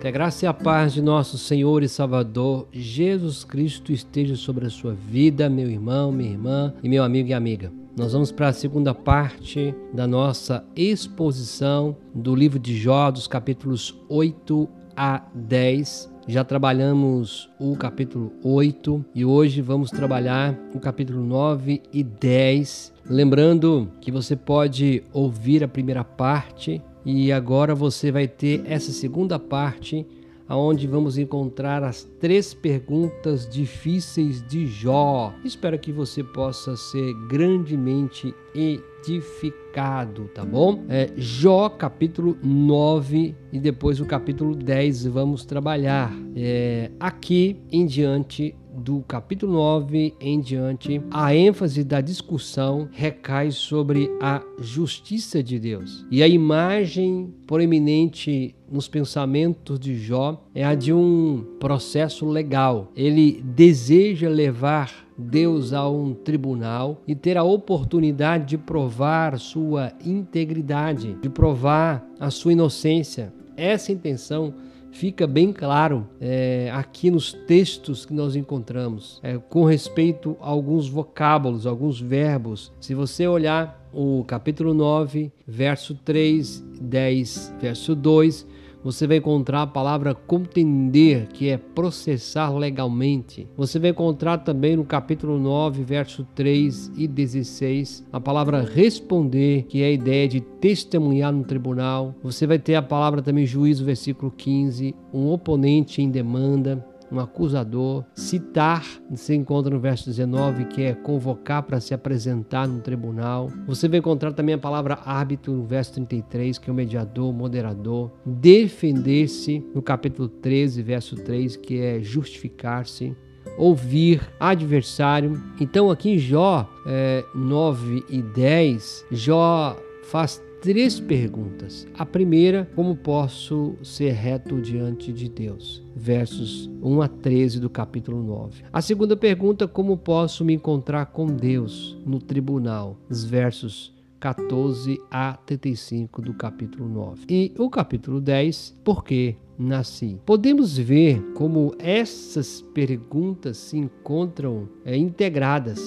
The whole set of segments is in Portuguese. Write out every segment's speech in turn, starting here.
Que a graça e a paz de nosso Senhor e Salvador Jesus Cristo esteja sobre a sua vida, meu irmão, minha irmã e meu amigo e amiga. Nós vamos para a segunda parte da nossa exposição do livro de Jó, dos capítulos 8 a 10. Já trabalhamos o capítulo 8 e hoje vamos trabalhar o capítulo 9 e 10. Lembrando que você pode ouvir a primeira parte e agora você vai ter essa segunda parte, aonde vamos encontrar as três perguntas difíceis de Jó. Espero que você possa ser grandemente edificado, tá bom? É, Jó, capítulo 9 e depois o capítulo 10 vamos trabalhar. É, aqui em diante do capítulo 9 em diante, a ênfase da discussão recai sobre a justiça de Deus. E a imagem proeminente nos pensamentos de Jó é a de um processo legal. Ele deseja levar Deus a um tribunal e ter a oportunidade de provar sua integridade, de provar a sua inocência. Essa intenção fica bem claro é, aqui nos textos que nós encontramos, é, com respeito a alguns vocábulos, alguns verbos. Se você olhar o capítulo 9, verso 3, 10, verso 2, você vai encontrar a palavra contender, que é processar legalmente. Você vai encontrar também no capítulo 9, verso 3 e 16, a palavra responder, que é a ideia de testemunhar no tribunal. Você vai ter a palavra também juízo, versículo 15, um oponente em demanda um acusador. Citar, você encontra no verso 19, que é convocar para se apresentar no tribunal. Você vai encontrar também a palavra árbitro no verso 33, que é o mediador, moderador. Defender-se no capítulo 13, verso 3, que é justificar-se ouvir adversário. Então, aqui em Jó é, 9 e 10, Jó faz três perguntas. A primeira, como posso ser reto diante de Deus? Versos 1 a 13 do capítulo 9. A segunda pergunta, como posso me encontrar com Deus no tribunal? Os versos 14 a 35 do capítulo 9. E o capítulo 10, por que nasci? Podemos ver como essas perguntas se encontram é, integradas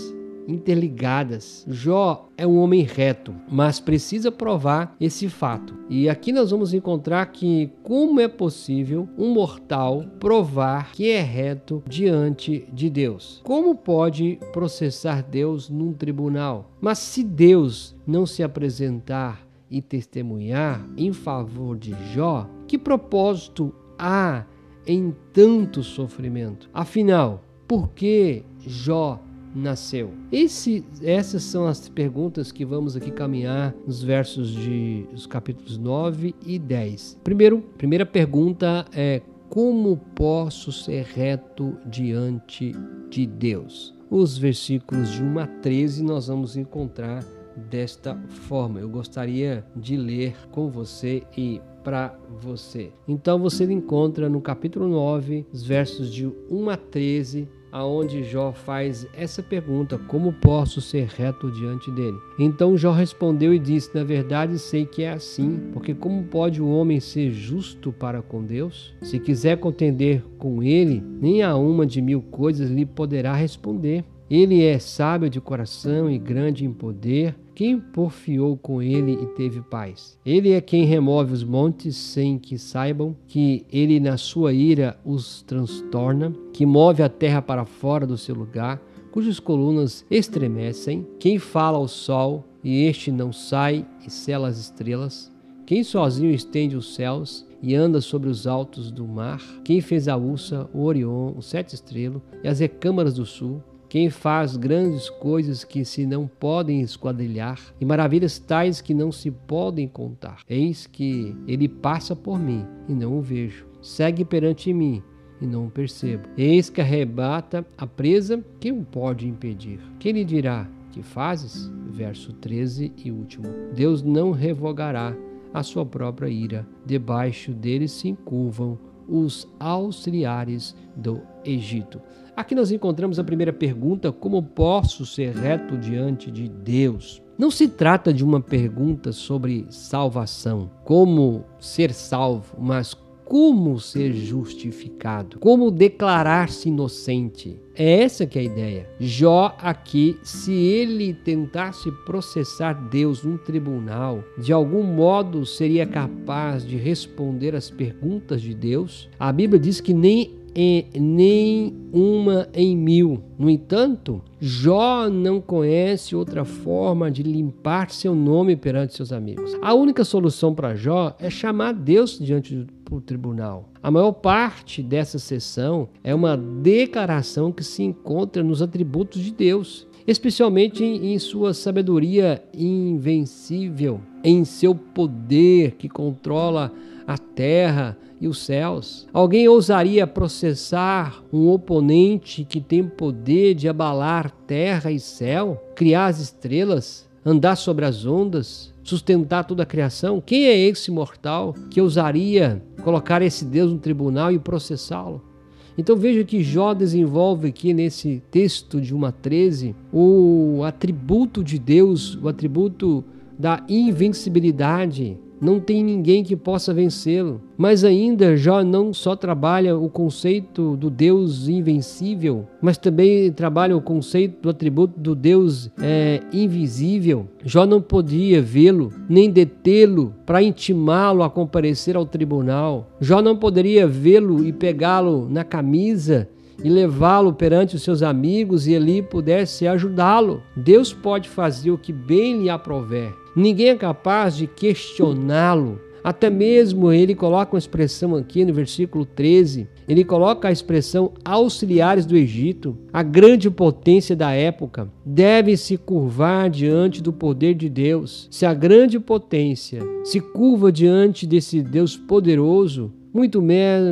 interligadas. Jó é um homem reto, mas precisa provar esse fato. E aqui nós vamos encontrar que como é possível um mortal provar que é reto diante de Deus? Como pode processar Deus num tribunal? Mas se Deus não se apresentar e testemunhar em favor de Jó, que propósito há em tanto sofrimento? Afinal, por que Jó nasceu? Esse, essas são as perguntas que vamos aqui caminhar nos versos de os capítulos 9 e 10. Primeiro, primeira pergunta é como posso ser reto diante de Deus? Os versículos de 1 a 13 nós vamos encontrar desta forma. Eu gostaria de ler com você e para você. Então você encontra no capítulo 9, os versos de 1 a 13, aonde Jó faz essa pergunta: Como posso ser reto diante dele? Então Jó respondeu e disse: Na verdade sei que é assim, porque como pode o homem ser justo para com Deus? Se quiser contender com ele, nem a uma de mil coisas lhe poderá responder. Ele é sábio de coração e grande em poder. Quem porfiou com ele e teve paz? Ele é quem remove os montes sem que saibam que ele, na sua ira, os transtorna, que move a terra para fora do seu lugar, cujas colunas estremecem. Quem fala ao sol e este não sai e cela as estrelas. Quem sozinho estende os céus e anda sobre os altos do mar? Quem fez a Ursa, o Orion, o Sete Estrelo e as recâmaras do sul? Quem faz grandes coisas que se não podem esquadrilhar, e maravilhas tais que não se podem contar. Eis que ele passa por mim e não o vejo, segue perante mim e não o percebo. Eis que arrebata a presa, quem o pode impedir? Quem lhe dirá? Que fazes? Verso 13 e último. Deus não revogará a sua própria ira, debaixo dele se encurvam os auxiliares do Egito. Aqui nós encontramos a primeira pergunta: como posso ser reto diante de Deus? Não se trata de uma pergunta sobre salvação, como ser salvo, mas como ser justificado, como declarar-se inocente. É essa que é a ideia. Jó aqui, se ele tentasse processar Deus num tribunal, de algum modo seria capaz de responder às perguntas de Deus. A Bíblia diz que nem em nem uma em mil. No entanto, Jó não conhece outra forma de limpar seu nome perante seus amigos. A única solução para Jó é chamar Deus diante do tribunal. A maior parte dessa sessão é uma declaração que se encontra nos atributos de Deus, especialmente em sua sabedoria invencível, em seu poder que controla a terra e os céus? Alguém ousaria processar um oponente que tem poder de abalar terra e céu, criar as estrelas, andar sobre as ondas, sustentar toda a criação? Quem é esse mortal que ousaria colocar esse Deus no tribunal e processá-lo? Então veja que Jó desenvolve aqui nesse texto de 1 a 13 o atributo de Deus, o atributo da invencibilidade, não tem ninguém que possa vencê-lo. Mas ainda Jó não só trabalha o conceito do Deus invencível, mas também trabalha o conceito do atributo do Deus é, invisível. Jó não podia vê-lo, nem detê-lo para intimá-lo a comparecer ao tribunal. Jó não poderia vê-lo e pegá-lo na camisa e levá-lo perante os seus amigos e ali pudesse ajudá-lo. Deus pode fazer o que bem lhe aprover. Ninguém é capaz de questioná-lo. Até mesmo ele coloca uma expressão aqui no versículo 13. Ele coloca a expressão auxiliares do Egito, a grande potência da época, deve se curvar diante do poder de Deus. Se a grande potência se curva diante desse Deus poderoso, muito,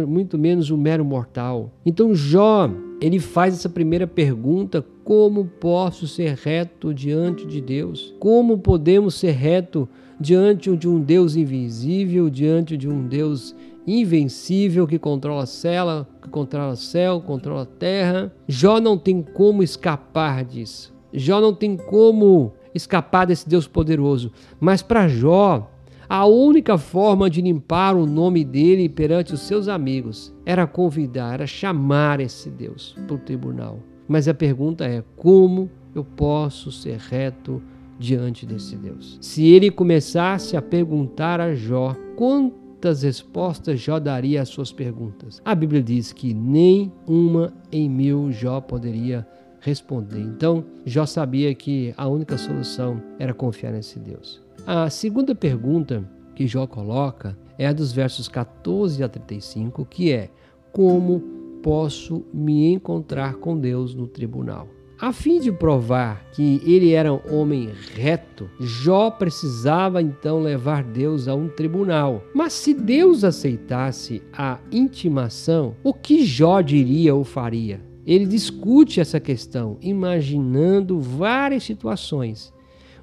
muito menos o mero mortal. Então Jó, ele faz essa primeira pergunta: como posso ser reto diante de Deus? Como podemos ser reto diante de um Deus invisível, diante de um Deus invencível que controla a cela, que controla o céu, controla a terra? Jó não tem como escapar disso. Jó não tem como escapar desse Deus poderoso. Mas para Jó, a única forma de limpar o nome dele perante os seus amigos era convidar, era chamar esse Deus para o tribunal. Mas a pergunta é: como eu posso ser reto diante desse Deus? Se ele começasse a perguntar a Jó quantas respostas Jó daria às suas perguntas, a Bíblia diz que nem uma em mil Jó poderia responder. Então, Jó sabia que a única solução era confiar nesse Deus. A segunda pergunta que Jó coloca é a dos versos 14 a 35, que é: Como posso me encontrar com Deus no tribunal? A fim de provar que ele era um homem reto, Jó precisava então levar Deus a um tribunal. Mas se Deus aceitasse a intimação, o que Jó diria ou faria? Ele discute essa questão, imaginando várias situações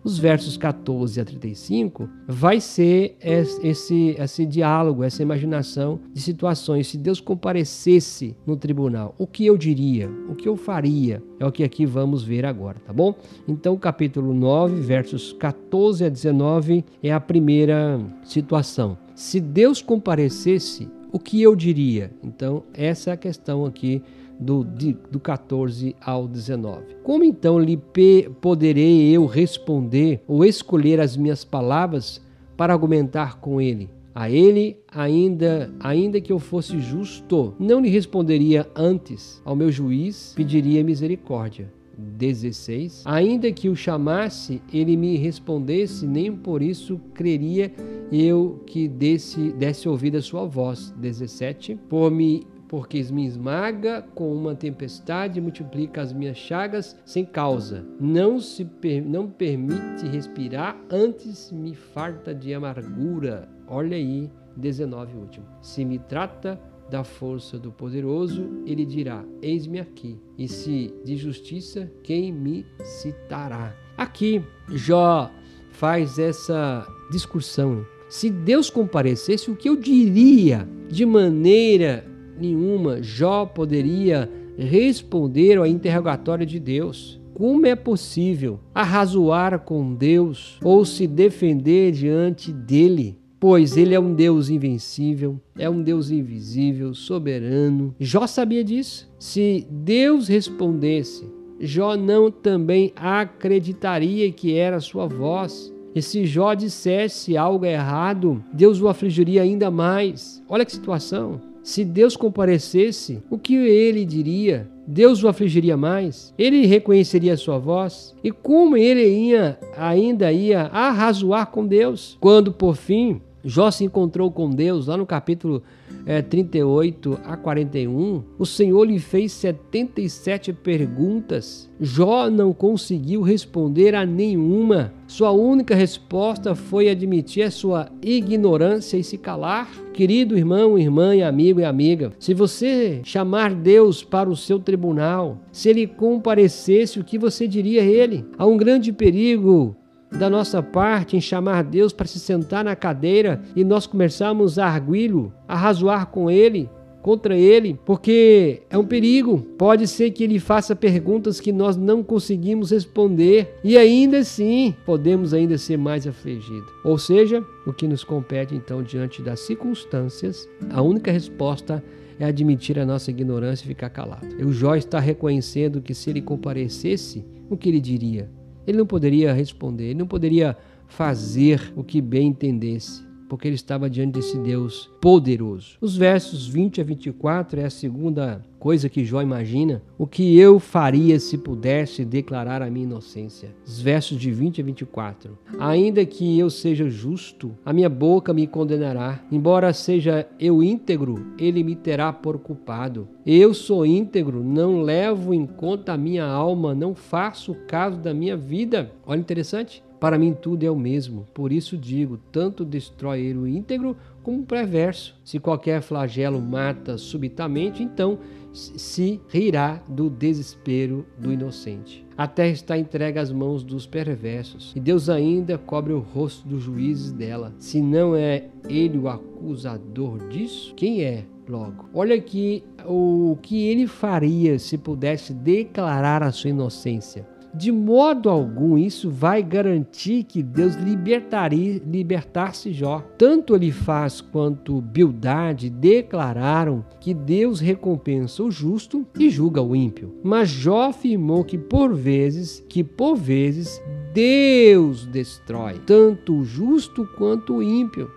os versos 14 a 35 vai ser esse, esse diálogo, essa imaginação de situações. Se Deus comparecesse no tribunal, o que eu diria? O que eu faria? É o que aqui vamos ver agora, tá bom? Então, capítulo 9, versos 14 a 19 é a primeira situação. Se Deus comparecesse, o que eu diria? Então, essa é a questão aqui do, do 14 ao 19. Como então lhe poderei eu responder ou escolher as minhas palavras para argumentar com ele? A ele, ainda, ainda que eu fosse justo, não lhe responderia antes. Ao meu juiz, pediria misericórdia. 16. Ainda que o chamasse, ele me respondesse, nem por isso creria eu que desse, desse ouvido a sua voz. 17. Por me porque me esmaga com uma tempestade e multiplica as minhas chagas sem causa. Não se per, não permite respirar, antes me farta de amargura. Olha aí, 19 último. Se me trata da força do poderoso, ele dirá: Eis-me aqui. E se de justiça, quem me citará? Aqui, Jó faz essa discussão. Se Deus comparecesse, o que eu diria de maneira nenhuma Jó poderia responder ao interrogatório de Deus. Como é possível arrazoar com Deus ou se defender diante dele? pois ele é um Deus invencível, é um Deus invisível, soberano. Jó sabia disso. Se Deus respondesse, Jó não também acreditaria que era sua voz. E se Jó dissesse algo errado, Deus o afligiria ainda mais. Olha que situação. Se Deus comparecesse, o que ele diria? Deus o afligiria mais? Ele reconheceria a sua voz? E como ele ia, ainda ia arrazoar com Deus? Quando, por fim, Jó se encontrou com Deus lá no capítulo é, 38 a 41. O Senhor lhe fez 77 perguntas. Jó não conseguiu responder a nenhuma. Sua única resposta foi admitir a sua ignorância e se calar. Querido irmão, irmã e amigo e amiga, se você chamar Deus para o seu tribunal, se ele comparecesse, o que você diria a ele? Há um grande perigo da nossa parte em chamar Deus para se sentar na cadeira e nós começarmos a arguí-lo, a razoar com ele, contra ele, porque é um perigo. Pode ser que ele faça perguntas que nós não conseguimos responder e ainda assim podemos ainda ser mais afligidos. Ou seja, o que nos compete então diante das circunstâncias, a única resposta é admitir a nossa ignorância e ficar calado. O Jó está reconhecendo que se ele comparecesse, o que ele diria? Ele não poderia responder, ele não poderia fazer o que bem entendesse, porque ele estava diante desse Deus poderoso. Os versos 20 a 24 é a segunda coisa que Jó imagina, o que eu faria se pudesse declarar a minha inocência. Os versos de 20 a 24. Ainda que eu seja justo, a minha boca me condenará. Embora seja eu íntegro, ele me terá por culpado. Eu sou íntegro, não levo em conta a minha alma, não faço caso da minha vida. Olha interessante. Para mim tudo é o mesmo. Por isso digo, tanto destrói ele o íntegro como o perverso. Se qualquer flagelo mata subitamente, então se rirá do desespero do inocente. A terra está entregue às mãos dos perversos, e Deus ainda cobre o rosto dos juízes dela. Se não é ele o acusador disso, quem é? Logo, olha aqui o que ele faria se pudesse declarar a sua inocência. De modo algum isso vai garantir que Deus libertaria, libertasse Jó. Tanto ele faz quanto Bildade declararam que Deus recompensa o justo e julga o ímpio. Mas Jó afirmou que por vezes, que por vezes Deus destrói tanto o justo quanto o ímpio.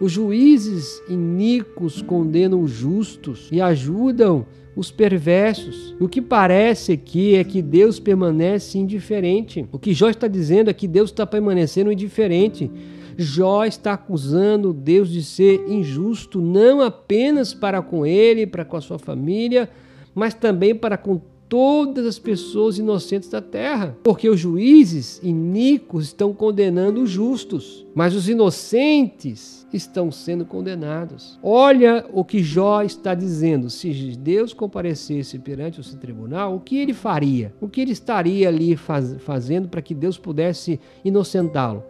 Os juízes iníquos condenam os justos e ajudam os perversos. O que parece aqui é que Deus permanece indiferente. O que Jó está dizendo é que Deus está permanecendo indiferente. Jó está acusando Deus de ser injusto, não apenas para com ele, para com a sua família, mas também para com todas as pessoas inocentes da terra, porque os juízes iníquos estão condenando os justos, mas os inocentes estão sendo condenados. Olha o que Jó está dizendo. Se Deus comparecesse perante seu tribunal, o que ele faria? O que ele estaria ali faz, fazendo para que Deus pudesse inocentá-lo?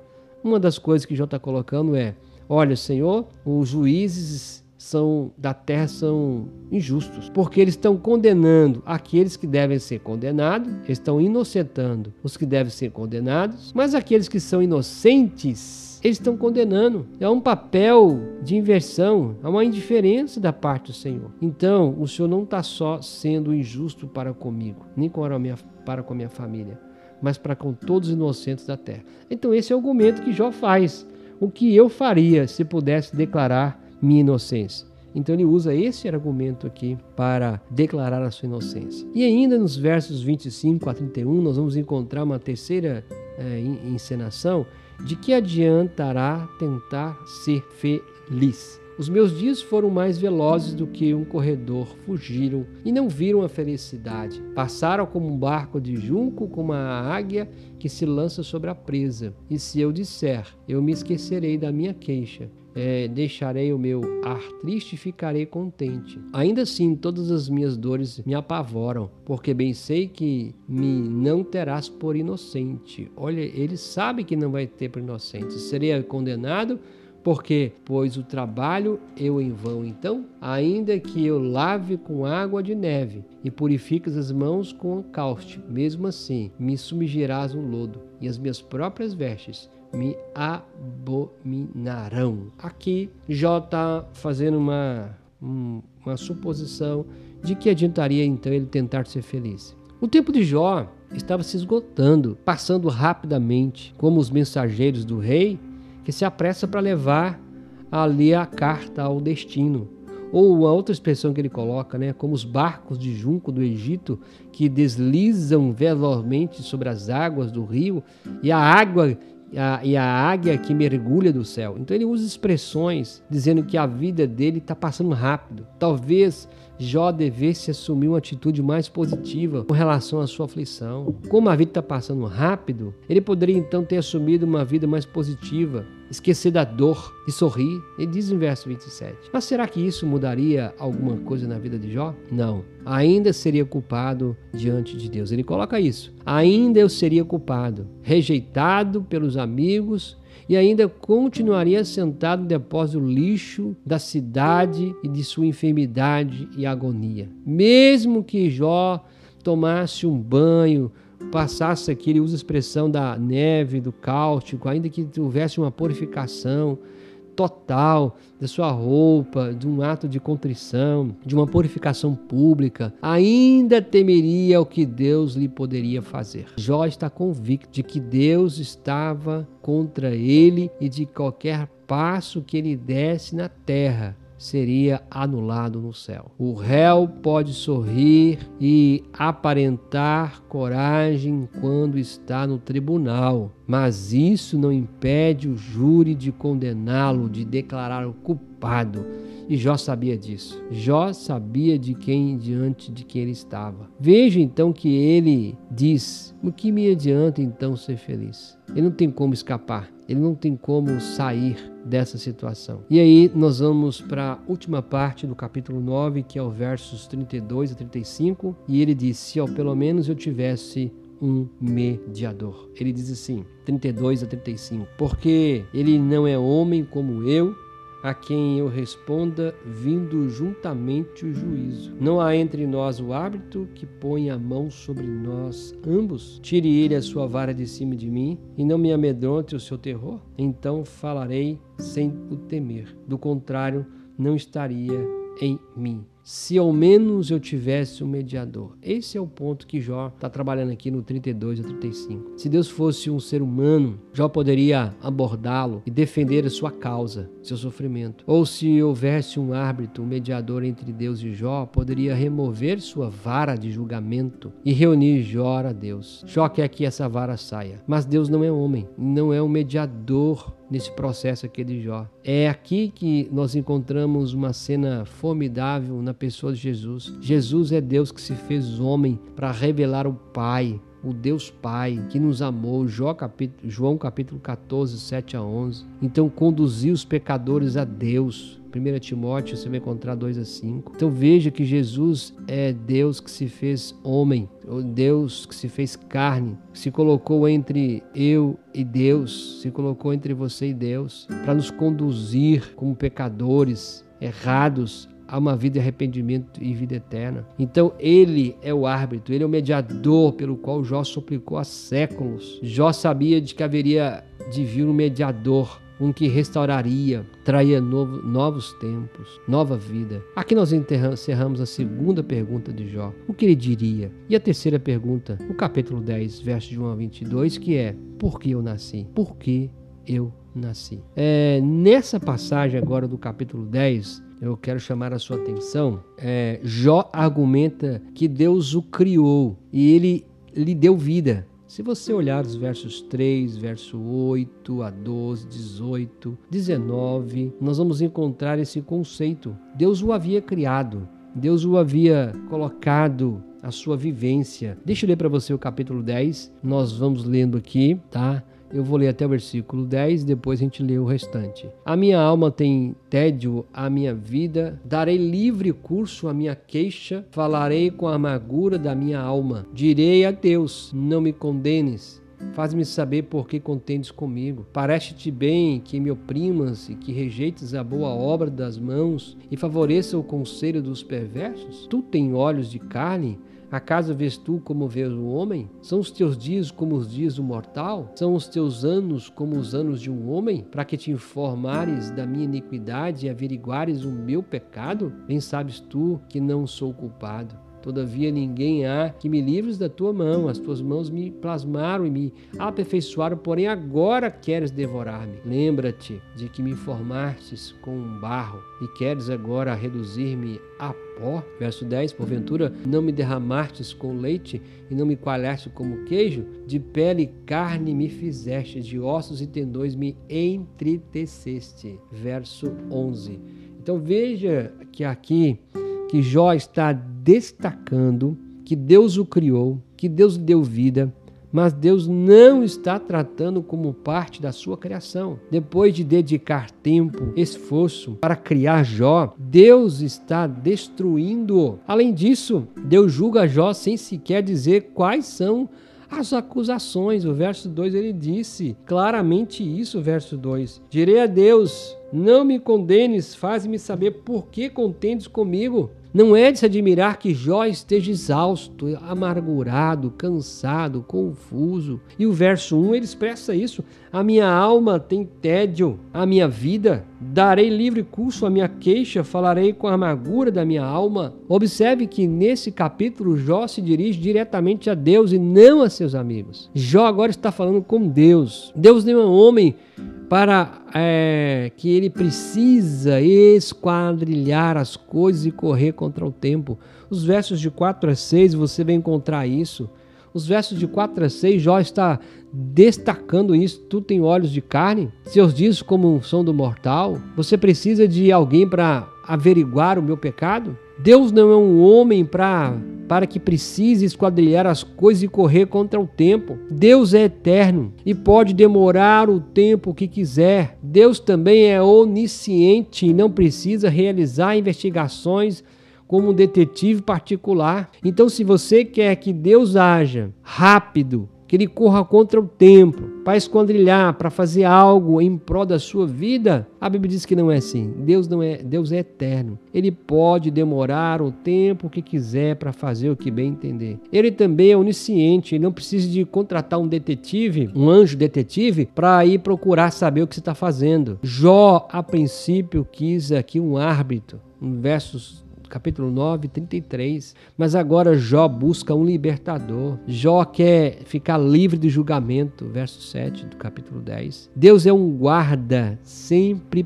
Uma das coisas que Jó está colocando é: olha, Senhor, os juízes são da terra são injustos, porque eles estão condenando aqueles que devem ser condenados, estão inocentando os que devem ser condenados, mas aqueles que são inocentes, eles estão condenando. É um papel de inversão, é uma indiferença da parte do Senhor. Então, o Senhor não está só sendo injusto para comigo, nem com a minha, para com a minha família, mas para com todos os inocentes da terra. Então, esse é o argumento que Jó faz. O que eu faria se pudesse declarar minha inocência. Então ele usa esse argumento aqui para declarar a sua inocência. E ainda nos versos 25 a 31, nós vamos encontrar uma terceira é, encenação de que adiantará tentar ser feliz. Os meus dias foram mais velozes do que um corredor, fugiram e não viram a felicidade. Passaram como um barco de junco, como uma águia que se lança sobre a presa. E se eu disser, eu me esquecerei da minha queixa, é, deixarei o meu ar triste e ficarei contente. Ainda assim, todas as minhas dores me apavoram, porque bem sei que me não terás por inocente. Olha, ele sabe que não vai ter por inocente. Serei condenado porque, pois o trabalho eu em vão, então, ainda que eu lave com água de neve e purifiques as mãos com cáustico, mesmo assim me sumergirás no lodo, e as minhas próprias vestes me abominarão. Aqui Jó está fazendo uma, uma suposição de que adiantaria então ele tentar ser feliz. O tempo de Jó estava se esgotando, passando rapidamente, como os mensageiros do rei que se apressa para levar ali a carta ao destino. Ou uma outra expressão que ele coloca, né, como os barcos de junco do Egito que deslizam velozmente sobre as águas do rio e a água a, e a águia que mergulha do céu. Então ele usa expressões dizendo que a vida dele está passando rápido. Talvez Jó devesse assumir uma atitude mais positiva com relação à sua aflição. Como a vida está passando rápido, ele poderia então ter assumido uma vida mais positiva, esquecer da dor e sorrir. Ele diz em verso 27. Mas será que isso mudaria alguma coisa na vida de Jó? Não. Ainda seria culpado diante de Deus. Ele coloca isso. Ainda eu seria culpado, rejeitado pelos amigos e ainda continuaria sentado depósito do lixo da cidade e de sua enfermidade e agonia. Mesmo que Jó tomasse um banho, passasse aqui, ele usa a expressão da neve, do cáustico, ainda que houvesse uma purificação, total da sua roupa, de um ato de contrição, de uma purificação pública, ainda temeria o que Deus lhe poderia fazer. Jó está convicto de que Deus estava contra ele e de qualquer passo que ele desse na terra seria anulado no céu. O réu pode sorrir e aparentar coragem quando está no tribunal, mas isso não impede o júri de condená-lo, de declará-lo culpado. E Jó sabia disso. Jó sabia de quem diante de quem ele estava. Veja então que ele diz: "O que me adianta então ser feliz?" Ele não tem como escapar. Ele não tem como sair dessa situação. E aí nós vamos para a última parte do capítulo 9, que é o versos 32 a 35, e ele diz: "Se ao pelo menos eu tivesse um mediador". Ele diz assim, 32 a 35: "Porque ele não é homem como eu, a quem eu responda, vindo juntamente o juízo. Não há entre nós o árbitro que põe a mão sobre nós ambos. Tire ele a sua vara de cima de mim e não me amedronte o seu terror. Então falarei sem o temer. Do contrário, não estaria em mim se ao menos eu tivesse um mediador. Esse é o ponto que Jó está trabalhando aqui no 32 a 35. Se Deus fosse um ser humano, Jó poderia abordá-lo e defender a sua causa, seu sofrimento. Ou se houvesse um árbitro, um mediador entre Deus e Jó, poderia remover sua vara de julgamento e reunir Jó a Deus. Jó quer que essa vara saia, mas Deus não é homem, não é um mediador nesse processo aqui de Jó. É aqui que nós encontramos uma cena formidável na pessoa de Jesus. Jesus é Deus que se fez homem para revelar o Pai, o Deus Pai que nos amou, João capítulo, João capítulo 14, 7 a 11. Então conduziu os pecadores a Deus. 1 Timóteo você vai encontrar 2 a 5. Então veja que Jesus é Deus que se fez homem, Deus que se fez carne, se colocou entre eu e Deus, se colocou entre você e Deus, para nos conduzir como pecadores errados a uma vida de arrependimento e vida eterna. Então ele é o árbitro, ele é o mediador pelo qual Jó suplicou há séculos. Jó sabia de que haveria de vir um mediador, um que restauraria, traria novo, novos tempos, nova vida. Aqui nós encerramos a segunda pergunta de Jó. O que ele diria? E a terceira pergunta, o capítulo 10, versos de 1 a 22, que é: Por que eu nasci? Por que eu nasci? É, nessa passagem agora do capítulo 10, eu quero chamar a sua atenção. É, Jó argumenta que Deus o criou e ele lhe deu vida. Se você olhar os versos 3, verso 8 a 12, 18, 19, nós vamos encontrar esse conceito. Deus o havia criado, Deus o havia colocado a sua vivência. Deixa eu ler para você o capítulo 10. Nós vamos lendo aqui, tá? Eu vou ler até o versículo 10, depois a gente lê o restante. A minha alma tem tédio à minha vida, darei livre curso à minha queixa, falarei com a amargura da minha alma. Direi a Deus: não me condenes. Faz-me saber por que contendes comigo. Parece-te bem que me oprimas e que rejeites a boa obra das mãos e favoreça o conselho dos perversos? Tu tens olhos de carne, Acaso vês tu como vês o homem? São os teus dias como os dias do mortal? São os teus anos como os anos de um homem? Para que te informares da minha iniquidade e averiguares o meu pecado? Bem sabes tu que não sou culpado. Todavia ninguém há que me livres da tua mão. As tuas mãos me plasmaram e me aperfeiçoaram, porém agora queres devorar-me. Lembra-te de que me formastes com um barro e queres agora reduzir-me a pó. Verso 10: Porventura não me derramastes com leite e não me coalhaste como queijo? De pele e carne me fizeste, de ossos e tendões me entriteceste. Verso 11. Então veja que aqui que Jó está destacando que Deus o criou, que Deus lhe deu vida, mas Deus não está tratando como parte da sua criação. Depois de dedicar tempo, esforço para criar Jó, Deus está destruindo-o. Além disso, Deus julga Jó sem sequer dizer quais são as acusações. O verso 2 ele disse claramente isso, verso 2: Direi a Deus: Não me condenes, faz-me saber por que contendes comigo. Não é de se admirar que Jó esteja exausto, amargurado, cansado, confuso. E o verso 1 ele expressa isso: A minha alma tem tédio, a minha vida. Darei livre curso à minha queixa, falarei com a amargura da minha alma. Observe que nesse capítulo Jó se dirige diretamente a Deus e não a seus amigos. Jó agora está falando com Deus. Deus não é um homem para é, que ele precisa esquadrilhar as coisas e correr contra o tempo. Os versos de 4 a 6 você vai encontrar isso. Os versos de 4 a 6, Jó está destacando isso. Tu tem olhos de carne, seus dias como são do mortal. Você precisa de alguém para averiguar o meu pecado? Deus não é um homem para para que precise esquadrilhar as coisas e correr contra o tempo. Deus é eterno e pode demorar o tempo que quiser. Deus também é onisciente e não precisa realizar investigações como um detetive particular. Então, se você quer que Deus haja rápido, que ele corra contra o tempo, para esquadrilhar, para fazer algo em prol da sua vida, a Bíblia diz que não é assim. Deus não é, Deus é eterno. Ele pode demorar o tempo que quiser para fazer o que bem entender. Ele também é onisciente, ele não precisa de contratar um detetive, um anjo detetive, para ir procurar saber o que você está fazendo. Jó, a princípio, quis aqui um árbitro. Versos capítulo 9, 33. Mas agora Jó busca um libertador. Jó quer ficar livre do julgamento, verso 7 do capítulo 10. Deus é um guarda sempre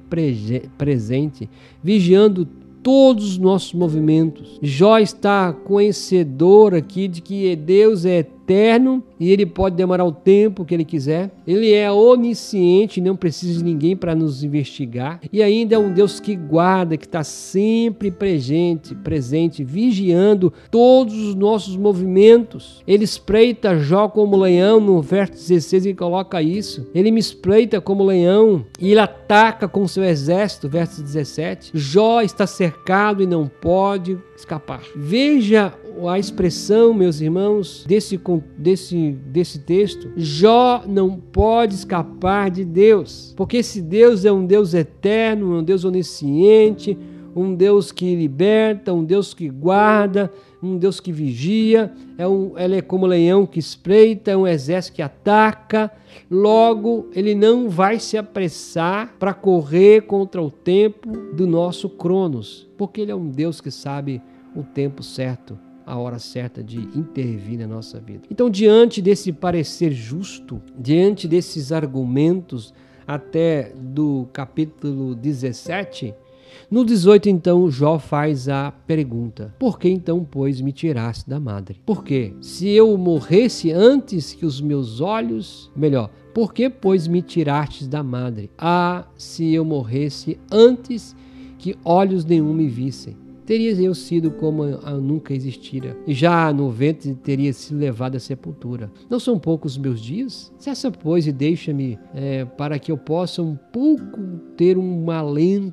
presente, vigiando todos os nossos movimentos. Jó está conhecedor aqui de que Deus é eterno e ele pode demorar o tempo que ele quiser. Ele é onisciente, não precisa de ninguém para nos investigar. E ainda é um Deus que guarda, que está sempre presente, presente, vigiando todos os nossos movimentos. Ele espreita Jó como leão, no verso 16 ele coloca isso. Ele me espreita como leão e ele ataca com seu exército, verso 17. Jó está cercado e não pode escapar. Veja a expressão, meus irmãos, desse, desse, desse texto. Jó não pode escapar de Deus, porque esse Deus é um Deus eterno, um Deus onisciente, um Deus que liberta, um Deus que guarda, um Deus que vigia, é um, ele é como um leão que espreita, é um exército que ataca. Logo, ele não vai se apressar para correr contra o tempo do nosso Cronos, porque ele é um Deus que sabe o tempo certo, a hora certa de intervir na nossa vida. Então, diante desse parecer justo, diante desses argumentos até do capítulo 17, no 18, então, Jó faz a pergunta: Por que então, pois, me tiraste da madre? Por quê? Se eu morresse antes que os meus olhos. Melhor, por que, pois, me tirastes da madre? Ah, se eu morresse antes que olhos nenhum me vissem teria eu sido como nunca existira, e já no ventre teria sido levado à sepultura. Não são poucos os meus dias? Cessa, pois, e deixa-me é, para que eu possa um pouco ter um alento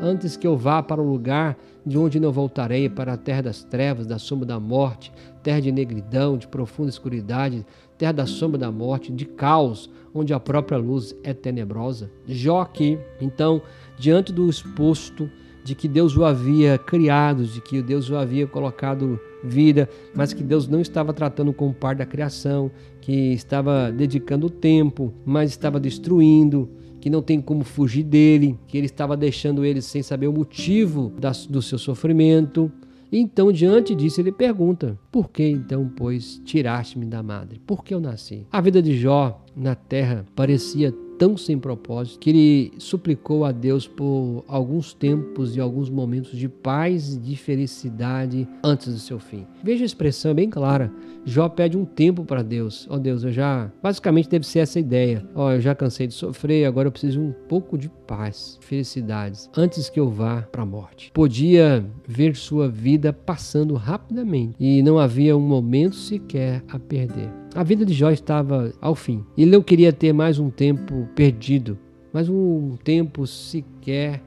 antes que eu vá para o lugar de onde não voltarei, para a terra das trevas, da sombra da morte, terra de negridão, de profunda escuridade, terra da sombra da morte, de caos, onde a própria luz é tenebrosa. Jó aqui, então, diante do exposto de que Deus o havia criado, de que Deus o havia colocado vida, mas que Deus não estava tratando como parte da criação, que estava dedicando tempo, mas estava destruindo, que não tem como fugir dele, que ele estava deixando ele sem saber o motivo do seu sofrimento. Então, diante disso, ele pergunta: Por que então, pois, tiraste-me da madre? Por que eu nasci? A vida de Jó na terra parecia tão sem propósito que ele suplicou a Deus por alguns tempos e alguns momentos de paz e de felicidade antes do seu fim. Veja a expressão bem clara. Jó pede um tempo para Deus. Ó oh Deus, eu já. Basicamente deve ser essa ideia. Ó, oh, eu já cansei de sofrer, agora eu preciso um pouco de paz, felicidades, antes que eu vá para a morte. Podia ver sua vida passando rapidamente e não havia um momento sequer a perder. A vida de Jó estava ao fim. Ele não queria ter mais um tempo perdido, mais um tempo sequer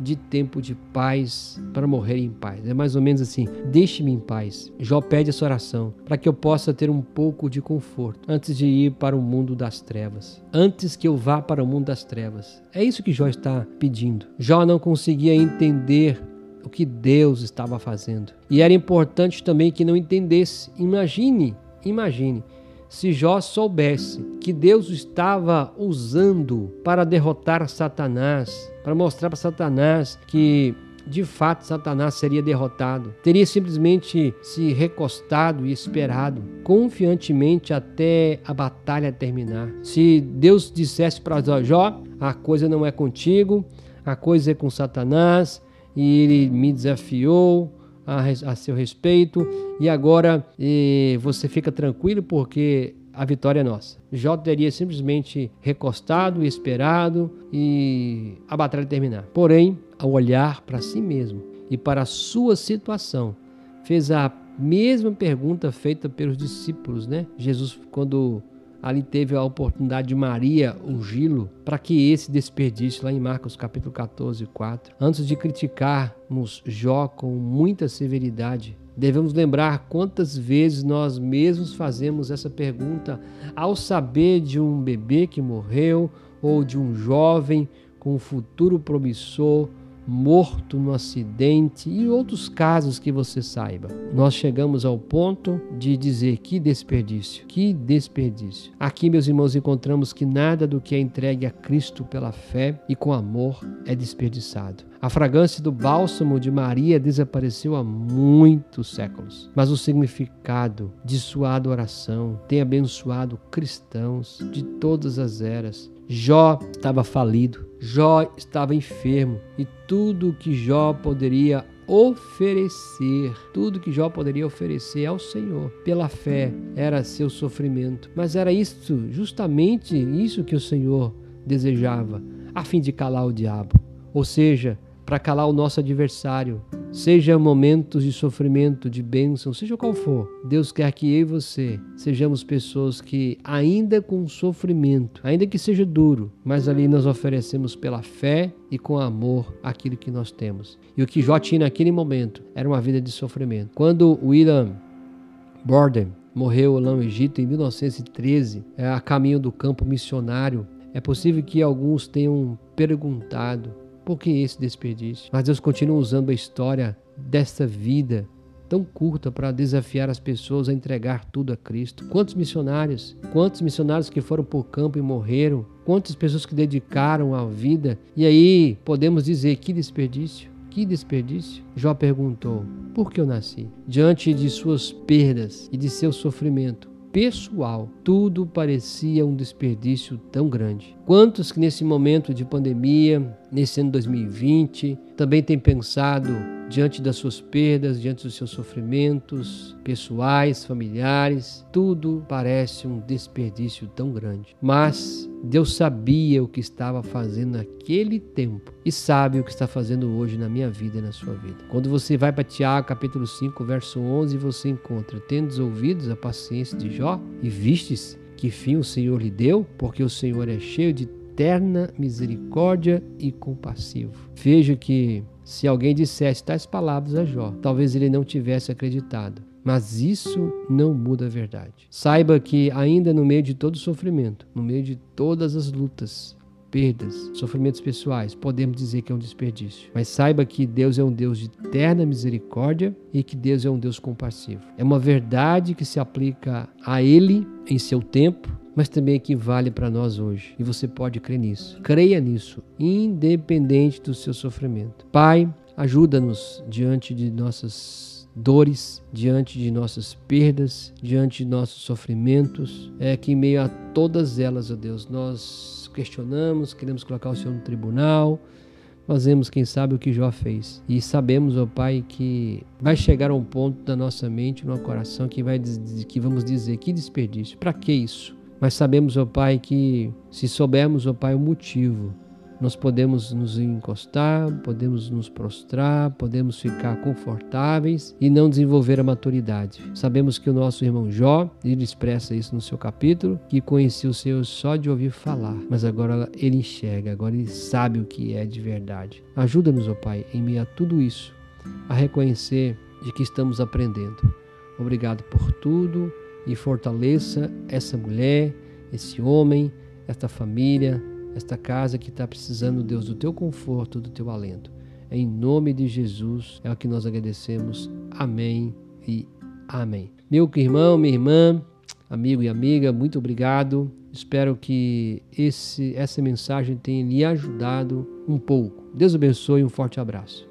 de tempo de paz para morrer em paz. É mais ou menos assim: deixe-me em paz. Jó pede essa oração para que eu possa ter um pouco de conforto antes de ir para o mundo das trevas. Antes que eu vá para o mundo das trevas. É isso que Jó está pedindo. Jó não conseguia entender o que Deus estava fazendo. E era importante também que não entendesse. Imagine, imagine se Jó soubesse que Deus estava usando para derrotar Satanás, para mostrar para Satanás que de fato Satanás seria derrotado. Teria simplesmente se recostado e esperado confiantemente até a batalha terminar. Se Deus dissesse para Jó: a coisa não é contigo, a coisa é com Satanás, e ele me desafiou, a, a seu respeito e agora e você fica tranquilo porque a vitória é nossa. Jó teria simplesmente recostado, esperado e a batalha terminar. Porém, ao olhar para si mesmo e para a sua situação, fez a mesma pergunta feita pelos discípulos, né? Jesus, quando ali teve a oportunidade de Maria ungí-lo para que esse desperdício, lá em Marcos capítulo 14, 4. Antes de criticarmos Jó com muita severidade, devemos lembrar quantas vezes nós mesmos fazemos essa pergunta ao saber de um bebê que morreu ou de um jovem com um futuro promissor morto no acidente e outros casos que você saiba. Nós chegamos ao ponto de dizer que desperdício, que desperdício. Aqui, meus irmãos, encontramos que nada do que é entregue a Cristo pela fé e com amor é desperdiçado. A fragrância do bálsamo de Maria desapareceu há muitos séculos, mas o significado de sua adoração tem abençoado cristãos de todas as eras Jó estava falido, Jó estava enfermo e tudo que Jó poderia oferecer, tudo que Jó poderia oferecer ao Senhor pela fé era seu sofrimento. Mas era isso, justamente isso que o Senhor desejava, a fim de calar o diabo. Ou seja, para calar o nosso adversário, seja momentos de sofrimento, de bênção, seja qual for. Deus quer que eu e você sejamos pessoas que, ainda com sofrimento, ainda que seja duro, mas ali nós oferecemos pela fé e com amor aquilo que nós temos. E o que Jó tinha naquele momento era uma vida de sofrimento. Quando William Borden morreu lá no Egito em 1913, é, a caminho do campo missionário, é possível que alguns tenham perguntado por que esse desperdício? Mas Deus continua usando a história desta vida tão curta para desafiar as pessoas a entregar tudo a Cristo. Quantos missionários, quantos missionários que foram por campo e morreram, quantas pessoas que dedicaram a vida, e aí podemos dizer que desperdício. Que desperdício? Jó perguntou: Por que eu nasci? Diante de suas perdas e de seu sofrimento, pessoal, tudo parecia um desperdício tão grande. Quantos que nesse momento de pandemia, nesse ano 2020, também têm pensado diante das suas perdas, diante dos seus sofrimentos pessoais, familiares, tudo parece um desperdício tão grande. Mas Deus sabia o que estava fazendo naquele tempo e sabe o que está fazendo hoje na minha vida e na sua vida. Quando você vai para Tiago, capítulo 5, verso 11, você encontra: Tendes ouvidos a paciência de Jó e vistes que fim o Senhor lhe deu, porque o Senhor é cheio de eterna misericórdia e compassivo. Veja que se alguém dissesse tais palavras a Jó, talvez ele não tivesse acreditado. Mas isso não muda a verdade. Saiba que, ainda no meio de todo o sofrimento, no meio de todas as lutas, perdas, sofrimentos pessoais, podemos dizer que é um desperdício. Mas saiba que Deus é um Deus de eterna misericórdia e que Deus é um Deus compassivo. É uma verdade que se aplica a Ele em seu tempo, mas também equivale para nós hoje. E você pode crer nisso. Creia nisso, independente do seu sofrimento. Pai, ajuda-nos diante de nossas dores, diante de nossas perdas, diante de nossos sofrimentos. É que em meio a todas elas, ó Deus, nós questionamos, queremos colocar o Senhor no tribunal, fazemos, quem sabe, o que Jó fez. E sabemos, ó Pai, que vai chegar a um ponto da nossa mente, no coração, que, vai, que vamos dizer, que desperdício, para que isso? Mas sabemos, ó Pai, que se soubermos, ó Pai, o motivo, nós podemos nos encostar, podemos nos prostrar, podemos ficar confortáveis e não desenvolver a maturidade. Sabemos que o nosso irmão Jó, ele expressa isso no seu capítulo, que conhecia o Senhor só de ouvir falar, mas agora ele enxerga, agora ele sabe o que é de verdade. Ajuda-nos, ó Pai, em meio a tudo isso, a reconhecer de que estamos aprendendo. Obrigado por tudo e fortaleça essa mulher, esse homem, esta família, esta casa que está precisando, Deus, do teu conforto, do teu alento. Em nome de Jesus é o que nós agradecemos. Amém e amém. Meu irmão, minha irmã, amigo e amiga, muito obrigado. Espero que esse, essa mensagem tenha lhe ajudado um pouco. Deus abençoe e um forte abraço.